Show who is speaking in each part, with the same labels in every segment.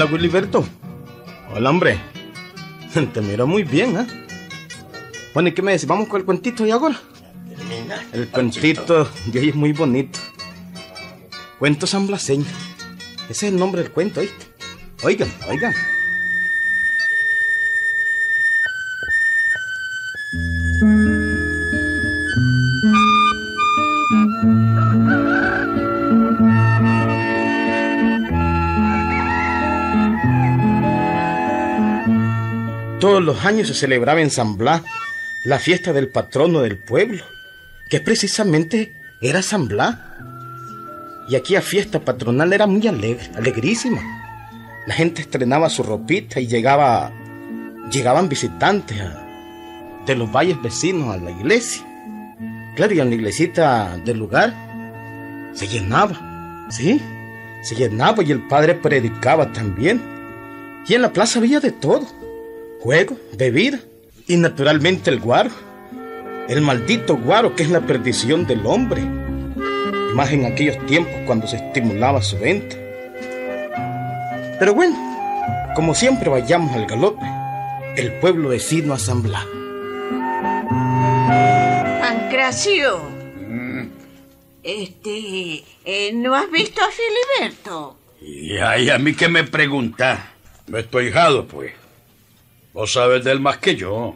Speaker 1: Hola, Wiliberto. Hola, hombre. Te miro muy bien, ¿eh? Bueno, ¿y qué me decís? ¿Vamos con el cuentito y ahora? El cuentito de hoy es muy bonito. Cuento San Blaseño. Ese es el nombre del cuento, ¿oíste? Oigan, oigan. Todos los años se celebraba en San Blas la fiesta del patrono del pueblo, que precisamente era San Blas. Y aquí a fiesta patronal era muy alegre, alegrísima. La gente estrenaba su ropita y llegaba, llegaban visitantes de los valles vecinos a la iglesia. Claro, y en la iglesita del lugar se llenaba, ¿sí? Se llenaba y el padre predicaba también. Y en la plaza había de todo. Juego, bebida y naturalmente el guaro. El maldito guaro que es la perdición del hombre. Más en aquellos tiempos cuando se estimulaba su venta. Pero bueno, como siempre vayamos al galope, el pueblo vecino a San Blas.
Speaker 2: Pancracio. Este, eh, ¿no has visto a Filiberto?
Speaker 3: Y ay, a mí que me pregunta. No estoy hijado, pues. Vos sabes de él más que yo.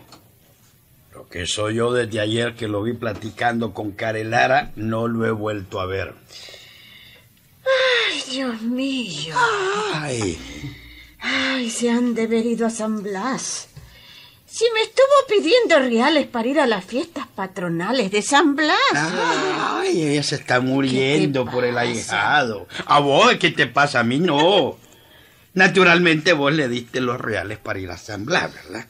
Speaker 3: Lo que soy yo desde ayer que lo vi platicando con Carelara, no lo he vuelto a ver.
Speaker 2: Ay, Dios mío.
Speaker 3: Ay,
Speaker 2: Ay, se han de haber ido a San Blas. Si me estuvo pidiendo reales para ir a las fiestas patronales de San Blas.
Speaker 3: ay, ella se está muriendo
Speaker 2: ¿Qué te
Speaker 3: por el ahijado. A vos, ¿qué te pasa? A mí no. Naturalmente vos le diste los reales para ir a San Blas, ¿verdad?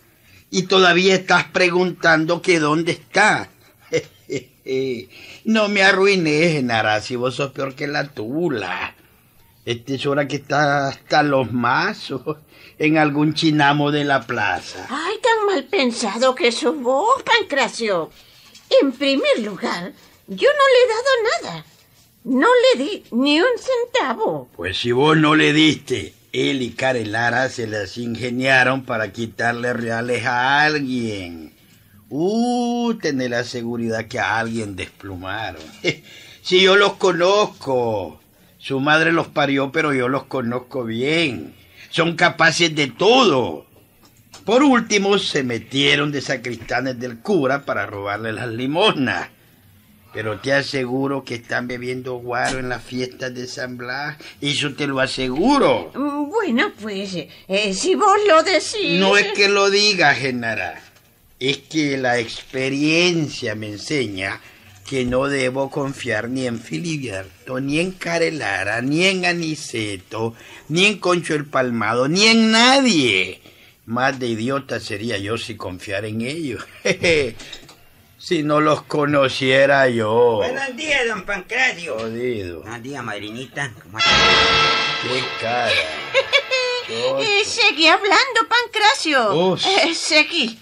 Speaker 3: Y todavía estás preguntando que dónde está. no me arruines, Genara, si vos sos peor que la tula. Esta es hora que está hasta los mazos en algún chinamo de la plaza.
Speaker 2: Ay, tan mal pensado que sos vos, Pancracio. En primer lugar, yo no le he dado nada. No le di ni un centavo.
Speaker 3: Pues si vos no le diste, él y Carelara se las ingeniaron para quitarle reales a alguien. Uh, tener la seguridad que a alguien desplumaron. si yo los conozco. Su madre los parió, pero yo los conozco bien. Son capaces de todo. Por último, se metieron de sacristanes del cura para robarle las limosnas. Pero te aseguro que están bebiendo guaro en las fiestas de San Blas. Eso te lo aseguro.
Speaker 2: Mm, Bueno, pues, eh, si vos lo decís.
Speaker 3: No es que lo diga, Genara. Es que la experiencia me enseña que no debo confiar ni en Filiberto, ni en Carelara, ni en Aniceto, ni en Concho el Palmado, ni en nadie. Más de idiota sería yo si confiara en ellos. si no los conociera yo.
Speaker 4: Buenos días, don Pancracio.
Speaker 3: Jodido.
Speaker 4: Buenos días, madrinita. ¿Cómo está?
Speaker 3: Qué cara.
Speaker 2: Eh, seguí hablando, Pancracio.
Speaker 3: Uf.
Speaker 2: Eh, seguí.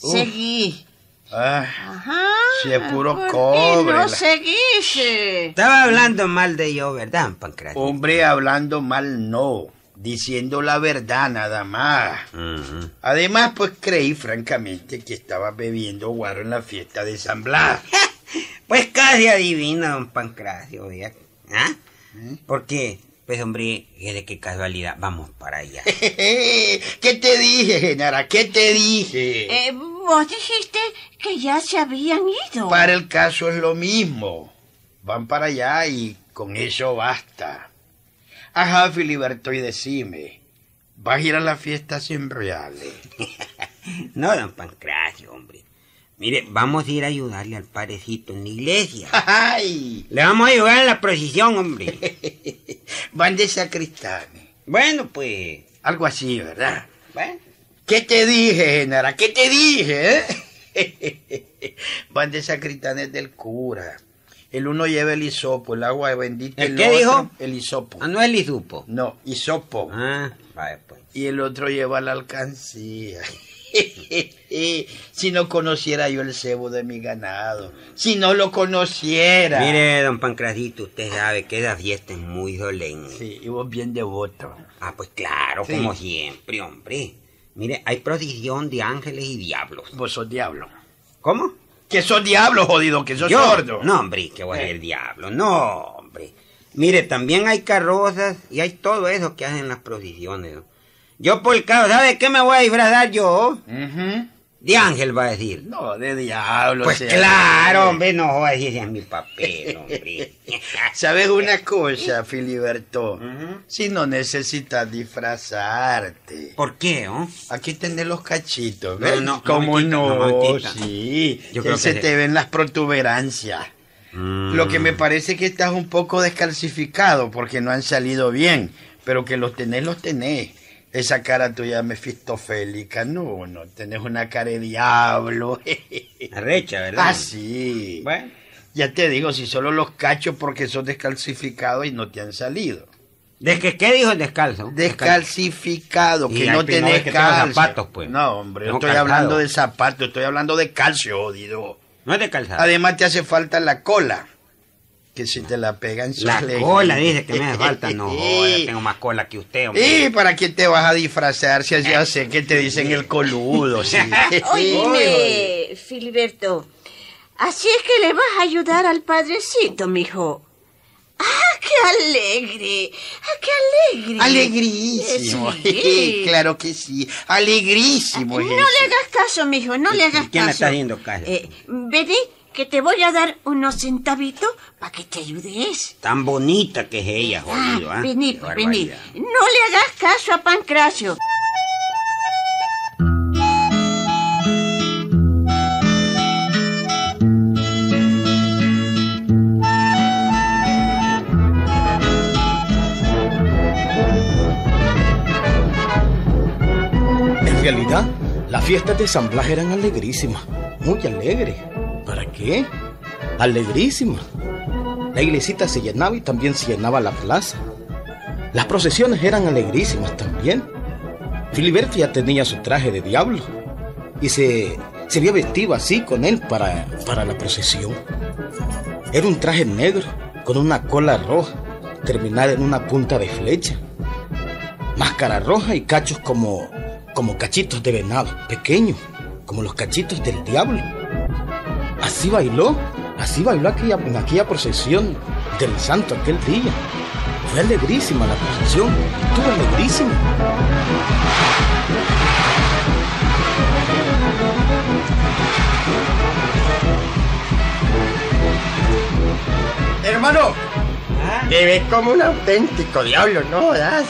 Speaker 3: Uf.
Speaker 2: Seguí.
Speaker 3: Ah,
Speaker 2: Ajá.
Speaker 3: Si es puro
Speaker 2: ¿Por qué
Speaker 3: cobre,
Speaker 2: no
Speaker 3: la-
Speaker 2: seguís?
Speaker 4: Estaba hablando mal de yo, ¿verdad, Pancracio?
Speaker 3: hombre hablando mal no, diciendo la verdad nada más. Además, pues creí francamente que estaba bebiendo guaro en la fiesta de San Blas.
Speaker 4: Pues casi adivina, don Pancracio, ¿ya? ¿Ah? Porque, pues, hombre, de qué casualidad, vamos para allá.
Speaker 3: ¿Qué te dije, Genara? ¿Qué te dije?
Speaker 2: Eh, vos dijiste que ya se habían ido.
Speaker 3: Para el caso es lo mismo. Van para allá y con eso basta. Ajá, Filiberto, y decime, ¿vas a ir a la fiesta sin reales?
Speaker 4: No, don Pancracio, hombre. Mire, vamos a ir a ayudarle al parecito en la iglesia.
Speaker 3: ¡Ay!
Speaker 4: Le vamos a ayudar en la procesión, hombre.
Speaker 3: Van de sacristanes.
Speaker 4: Bueno, pues...
Speaker 3: Algo así, ¿verdad?
Speaker 4: Bueno.
Speaker 3: ¿Qué te dije, Genara? ¿Qué te dije, eh? Van de sacristanes del cura. El uno lleva el hisopo, el agua bendita.
Speaker 4: ¿El
Speaker 3: el
Speaker 4: qué
Speaker 3: otro,
Speaker 4: dijo?
Speaker 3: El hisopo.
Speaker 4: Ah, no es lisupo.
Speaker 3: No, hisopo.
Speaker 4: Ah, vaya pues.
Speaker 3: Y el otro lleva la alcancía. si no conociera yo el cebo de mi ganado, si no lo conociera.
Speaker 4: Mire, don Pancradito, usted sabe que esa fiesta es muy solemne.
Speaker 3: Sí, y vos bien devoto.
Speaker 4: Ah, pues claro,
Speaker 3: Sí.
Speaker 4: como siempre, hombre. Mire, hay procesión de ángeles y diablos.
Speaker 3: Vos sos diablo.
Speaker 4: ¿Cómo?
Speaker 3: Que sos diablo, jodido, que sos
Speaker 4: Yo,
Speaker 3: sordo.
Speaker 4: No, hombre, que voy a
Speaker 3: Eh.
Speaker 4: ser diablo. No, hombre. Mire, también hay carrozas y hay todo eso que hacen las procesiones. ¿no? Yo por el caso, ¿sabe qué me voy a disfrazar yo?
Speaker 3: Ujú.
Speaker 4: De ángel va a decir.
Speaker 3: No, de diablo.
Speaker 4: Pues
Speaker 3: sea.
Speaker 4: claro, hombre, no voy a decir es mi papel, hombre.
Speaker 3: ¿Sabes una cosa, Filiberto? Si no necesitas disfrazarte.
Speaker 4: ¿Por qué, oh?
Speaker 3: Aquí tenés los cachitos,
Speaker 4: No,
Speaker 3: ¿ves?
Speaker 4: no,
Speaker 3: ¿Cómo
Speaker 4: mamentita, no,
Speaker 3: no? sí.
Speaker 4: Yo
Speaker 3: que se te ven las protuberancias. Lo que me
Speaker 4: Mm.
Speaker 3: parece que estás un poco descalcificado porque no han salido bien, pero que los tenés, los tenés. Esa cara tuya mefistofélica, no, no, tenés una cara de diablo.
Speaker 4: Arrecha, ¿verdad?
Speaker 3: ah, sí.
Speaker 4: Bueno.
Speaker 3: Ya te digo, si solo los cacho porque son descalcificados y no te han salido.
Speaker 4: ¿De que qué dijo el descalzo?
Speaker 3: Descalcificado,
Speaker 4: Y
Speaker 3: que no tenés
Speaker 4: que
Speaker 3: calcio.
Speaker 4: zapatos, pues.
Speaker 3: No, hombre, yo estoy
Speaker 4: calzado.
Speaker 3: hablando de zapatos, estoy hablando de calcio, jodido.
Speaker 4: No es de calzado.
Speaker 3: Además te hace falta la cola. Que si te la pegan
Speaker 4: La
Speaker 3: sale-
Speaker 4: cola dice que me hace falta. No, yo tengo más cola que usted, hombre.
Speaker 3: ¿Y para qué te vas a disfrazar si ya sé que te dicen el coludo? Sí.
Speaker 2: Óyeme, Filiberto. Así es que le vas a ayudar al padrecito, mijo. ¡Ah, qué alegre! ¡Ah, qué alegre!
Speaker 3: Alegrísimo.
Speaker 2: Sí.
Speaker 3: claro que sí. Alegrísimo. es
Speaker 2: No
Speaker 3: eso.
Speaker 2: le hagas caso, mijo, no le hagas
Speaker 4: ¿Quién le
Speaker 2: caso.
Speaker 4: está haciendo caso?
Speaker 2: Eh, vení, que te voy a dar unos centavitos para que te ayudes.
Speaker 4: Tan bonita que es ella, jodido, ¿ah?
Speaker 2: vení,
Speaker 4: Qué
Speaker 2: pues, vení.
Speaker 4: barbaridad.
Speaker 2: No le hagas caso a Pancracio.
Speaker 1: En realidad, las fiestas de San Blas eran alegrísimas, muy alegres. ¿Para qué? Alegrísimas. La iglesita se llenaba y también se llenaba la plaza. Las procesiones eran alegrísimas también. Filiberto ya tenía su traje de diablo y se, se había vestido así con él para, para la procesión. Era un traje negro con una cola roja terminada en una punta de flecha máscara roja y cachos como, como cachitos de venado, pequeños, como los cachitos del diablo. Así bailó, así bailó aquella, en aquella procesión del santo aquel día. Fue alegrísima la procesión, estuvo alegrísima.
Speaker 5: Hermano, te ves como un auténtico diablo, ¿no? ¿Das?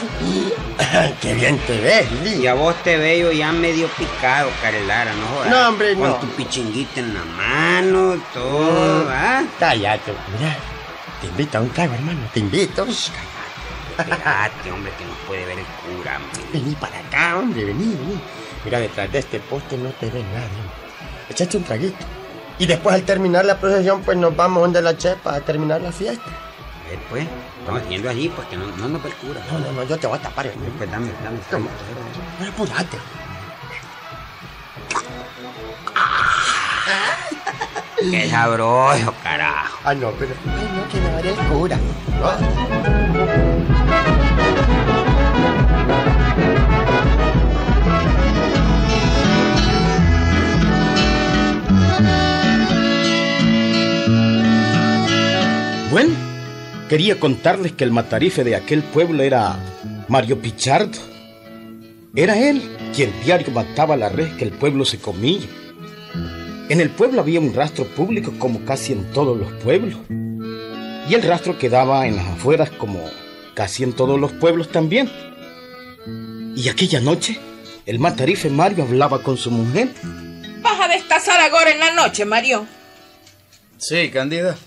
Speaker 5: Qué bien te ves,
Speaker 4: Y a vos te veo ya medio picado, Carelara, ¿no jodas?
Speaker 5: No, hombre,
Speaker 4: Con
Speaker 5: no.
Speaker 4: tu pichinguita en la mano, todo, ¿ah?
Speaker 5: Cállate, mira. Te invito a un trago, hermano. Te invito.
Speaker 4: Espérate, hombre, que nos puede ver el cura, hombre.
Speaker 5: Vení para acá, hombre, vení, vení. Mira, detrás de este poste no te ve nadie. Echaste un traguito. Y después al terminar la procesión, pues nos vamos donde la chepa a terminar la fiesta.
Speaker 4: Ver, pues, estamos haciendo allí, pues que no, no nos ve el cura.
Speaker 5: No, no, no, yo te voy a tapar, hermano.
Speaker 4: Pues dame, dame,
Speaker 5: Toma.
Speaker 4: dame.
Speaker 5: Pero apurate.
Speaker 4: Qué sabroso, carajo.
Speaker 5: Ah, no, pero ay, no, que me el cura. No.
Speaker 1: Bueno, quería contarles que el matarife de aquel pueblo era Mario Pichardo. Era él quien diario mataba la res que el pueblo se comía. En el pueblo había un rastro público como casi en todos los pueblos. Y el rastro quedaba en las afueras como casi en todos los pueblos también. Y aquella noche, el matarife Mario hablaba con su mujer.
Speaker 6: Vas a destazar ahora en la noche, Mario.
Speaker 7: Sí, Candida.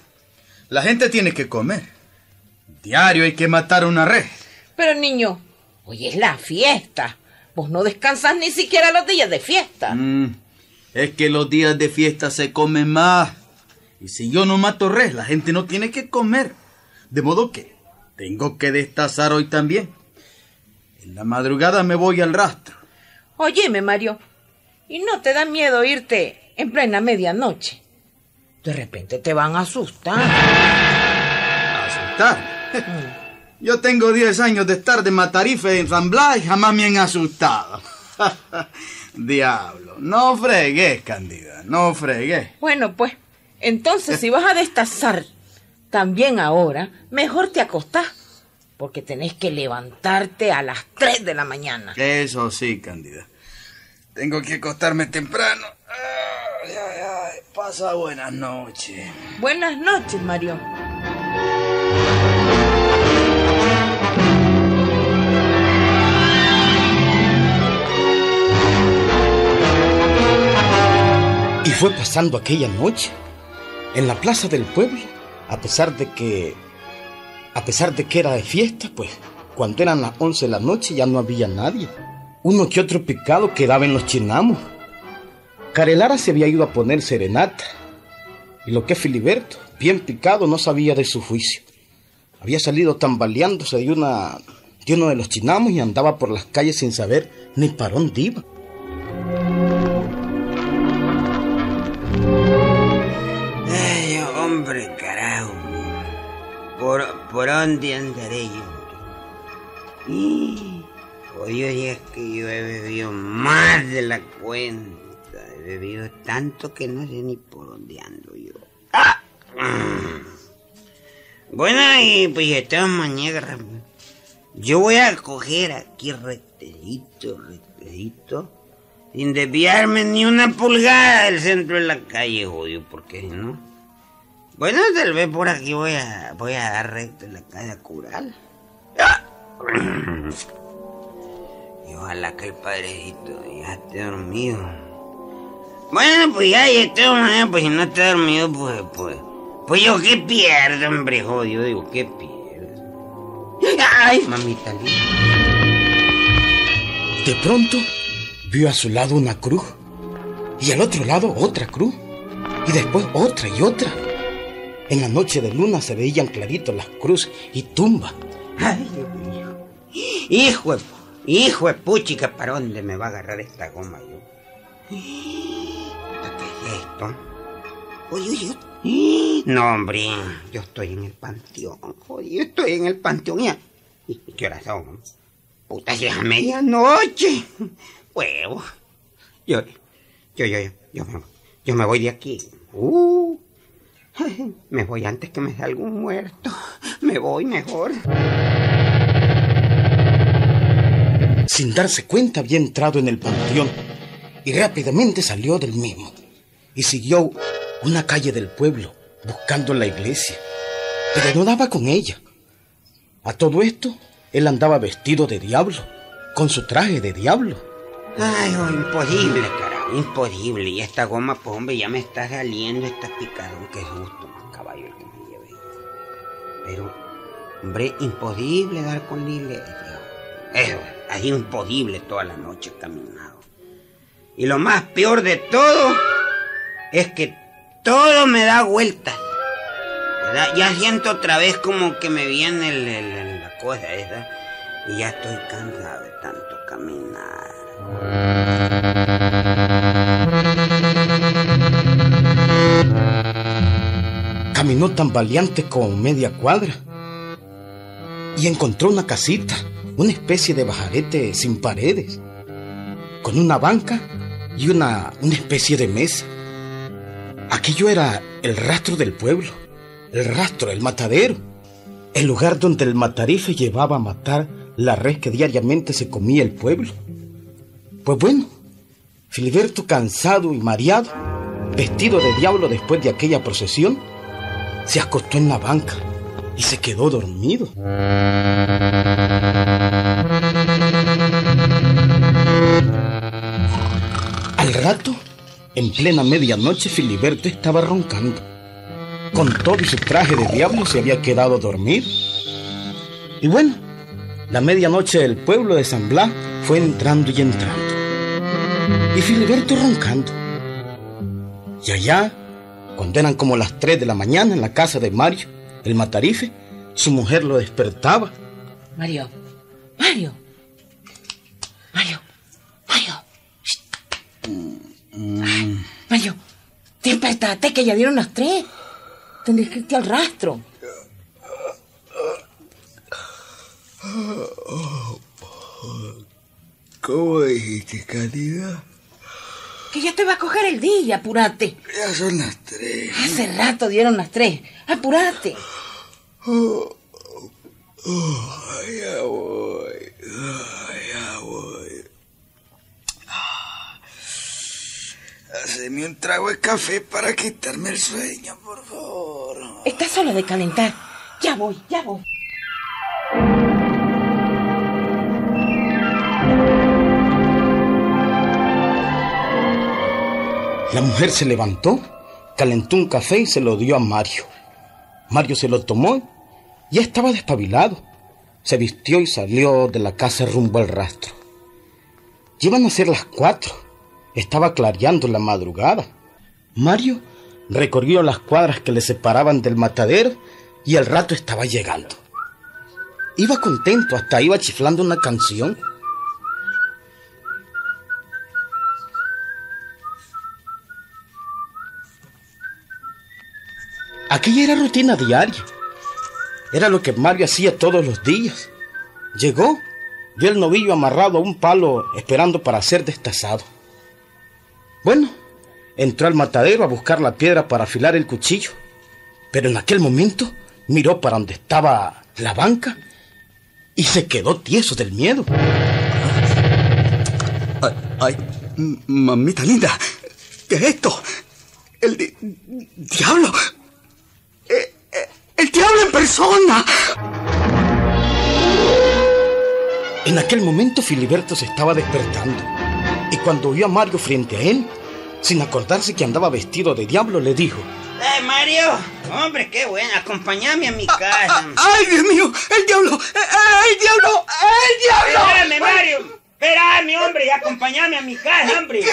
Speaker 7: La gente tiene que comer. Diario hay que matar una red.
Speaker 6: Pero niño, hoy es la fiesta. Vos no descansas ni siquiera los días de fiesta.
Speaker 7: Mm, es que los días de fiesta se comen más. Y si yo no mato res, la gente no tiene que comer. De modo que tengo que destazar hoy también. En la madrugada me voy al rastro.
Speaker 6: Óyeme, Mario. Y no te da miedo irte en plena medianoche. De repente te van a asustar.
Speaker 7: ¿Asustar? Yo tengo 10 años de estar de matarife en San Blas y jamás me han asustado. Diablo, no fregues, Candida, no fregues.
Speaker 6: Bueno, pues, entonces si vas a destazar también ahora, mejor te acostás, porque tenés que levantarte a las 3 de la mañana.
Speaker 7: Eso sí, Candida. Tengo que acostarme temprano. Ay, ay, ay. Pasa buenas noches.
Speaker 6: Buenas noches, Mario.
Speaker 1: Fue pasando aquella noche en la plaza del pueblo, a pesar de que a pesar de que era de fiesta, pues cuando eran las 11 de la noche ya no había nadie. Uno que otro picado quedaba en los chinamos. Carelara se había ido a poner serenata. Y lo que Filiberto, bien picado, no sabía de su juicio. Había salido tambaleándose de, una, de uno de los chinamos y andaba por las calles sin saber ni para dónde iba.
Speaker 4: Hombre, carajo. ¿Por, por dónde andaré yo? Y, oh Dios, es que yo he bebido más de la cuenta. He bebido tanto que no sé ni por dónde ando yo. ¡Ah! Bueno, y pues todas maneras, yo voy a coger aquí rectecito, rectecito, sin desviarme ni una pulgada del centro de la calle, odio, porque si no. Bueno, tal vez por aquí voy a, voy a dar recto en la calle Cural. ¡Ah! Y ojalá que el padrecito ya esté dormido. Bueno, pues ya, y de todas maneras, pues si no está dormido, pues, pues, pues yo qué pierdo, hombre, jodido, digo, qué pierdo. Ay, mamita linda.
Speaker 1: De pronto vio a su lado una cruz y al otro lado otra cruz y después otra y otra. En la noche de luna se veían claritos las cruces y tumbas.
Speaker 4: Ay, Dios mío. Hijo de, hijo de puchica, ¿para dónde me va a agarrar esta goma yo? ¿Qué es esto? Oye, oye. No, hombre, yo estoy en el panteón. Joder, yo estoy en el panteón ya. ¿Y qué horas son? Puta, ya es medianoche. Huevo. Yo, yo, yo, yo, yo me, yo me voy de aquí. Uh, me voy antes que me dé algún muerto. Me voy mejor.
Speaker 1: Sin darse cuenta había entrado en el panteón y rápidamente salió del mismo y siguió una calle del pueblo buscando la iglesia, pero no daba con ella. A todo esto, él andaba vestido de diablo, con su traje de diablo.
Speaker 4: Ay, oh, imposible, imposible. Y esta goma, pues hombre, ya me está saliendo esta picadón. Qué susto, más caballo el que me lleve. Pero, hombre, imposible dar con la iglesia. Eso, es imposible toda la noche caminado. Y lo más peor de todo es que todo me da vueltas. Ya siento otra vez como que me viene la cosa esa. Y ya estoy cansado de tanto caminar.
Speaker 1: Caminó tan valiente como media cuadra y encontró una casita, una especie de bajarete sin paredes, con una banca y una, una especie de mesa. Aquello era el rastro del pueblo, el rastro, el matadero, el lugar donde el matarife llevaba a matar la res que diariamente se comía el pueblo. Pues bueno, Filiberto, cansado y mareado, vestido de diablo después de aquella procesión, se acostó en la banca y se quedó dormido. Al rato, en plena medianoche, Filiberto estaba roncando. Con todo su traje de diablo se había quedado dormido. Y bueno, la medianoche del pueblo de San Blas fue entrando y entrando. Y Filiberto roncando. Y allá, cuando eran como las 3 de la mañana en la casa de Mario, el matarife, su mujer lo despertaba.
Speaker 6: Mario, despertate que ya dieron las tres. Tendrás que irte al rastro.
Speaker 3: ¿Cómo dijiste, Candida?
Speaker 6: Que ya te va a coger el día, apúrate.
Speaker 3: Ya son las tres.
Speaker 6: Hace rato dieron las tres. Apúrate.
Speaker 3: Ya voy. Ya voy. Haceme un trago de café para quitarme el sueño, por favor.
Speaker 6: Estás solo de calentar. Ya voy, ya voy.
Speaker 1: La mujer se levantó, calentó un café y se lo dio a Mario. Mario se lo tomó y ya estaba despabilado. Se vistió y salió de la casa rumbo al rastro. Llevan a ser las cuatro. Estaba clareando la madrugada. Mario recorrió las cuadras que le separaban del matadero y al rato estaba llegando. Iba contento, hasta iba chiflando una canción. Aquella era rutina diaria. Era lo que Mario hacía todos los días. Llegó, vio el novillo amarrado a un palo esperando para ser destazado. Bueno, entró al matadero a buscar la piedra para afilar el cuchillo. Pero en aquel momento miró para donde estaba la banca y se quedó tieso del miedo.
Speaker 3: Ay, mamita linda, ¿qué es esto? El di- diablo. Eh, eh, el diablo en persona.
Speaker 1: En aquel momento Filiberto se estaba despertando y cuando vio a Mario frente a él, sin acordarse que andaba vestido de diablo, le dijo,
Speaker 4: ¡Eh, Mario! Hombre, qué bueno. Acompáñame a mi casa.
Speaker 3: Ay, Dios mío, el diablo, eh, el diablo, el diablo.
Speaker 4: Espérame, Mario. Espérame, hombre, y acompáñame a mi casa, hombre.
Speaker 3: ¿Qué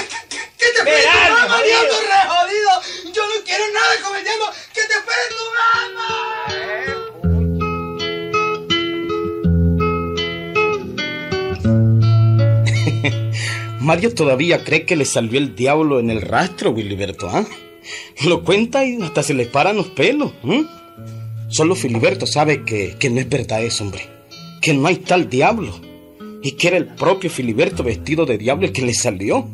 Speaker 3: te
Speaker 4: Espérame,
Speaker 3: esperes tu mamá? Yo re jodido. Yo no quiero nada diablo. ¿Qué te esperes tu mamá?
Speaker 1: Mario todavía cree que le salió el diablo en el rastro, Filiberto, ¿ah? Lo cuenta y hasta se le paran los pelos. ¿eh? Solo Filiberto sabe que, que no es verdad eso, hombre. Que no hay tal diablo. Y que era el propio Filiberto vestido de diablo el que le salió.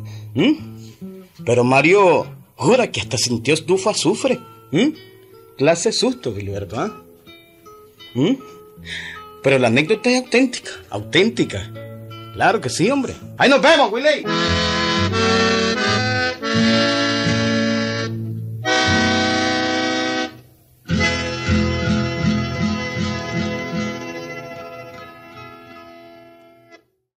Speaker 1: Pero Mario jura que hasta sintió estufa azufre. ¿eh? Clase susto, Filiberto, ¿ah? Pero la anécdota es auténtica, auténtica. Claro que sí, hombre. Ahí nos vemos, Willy.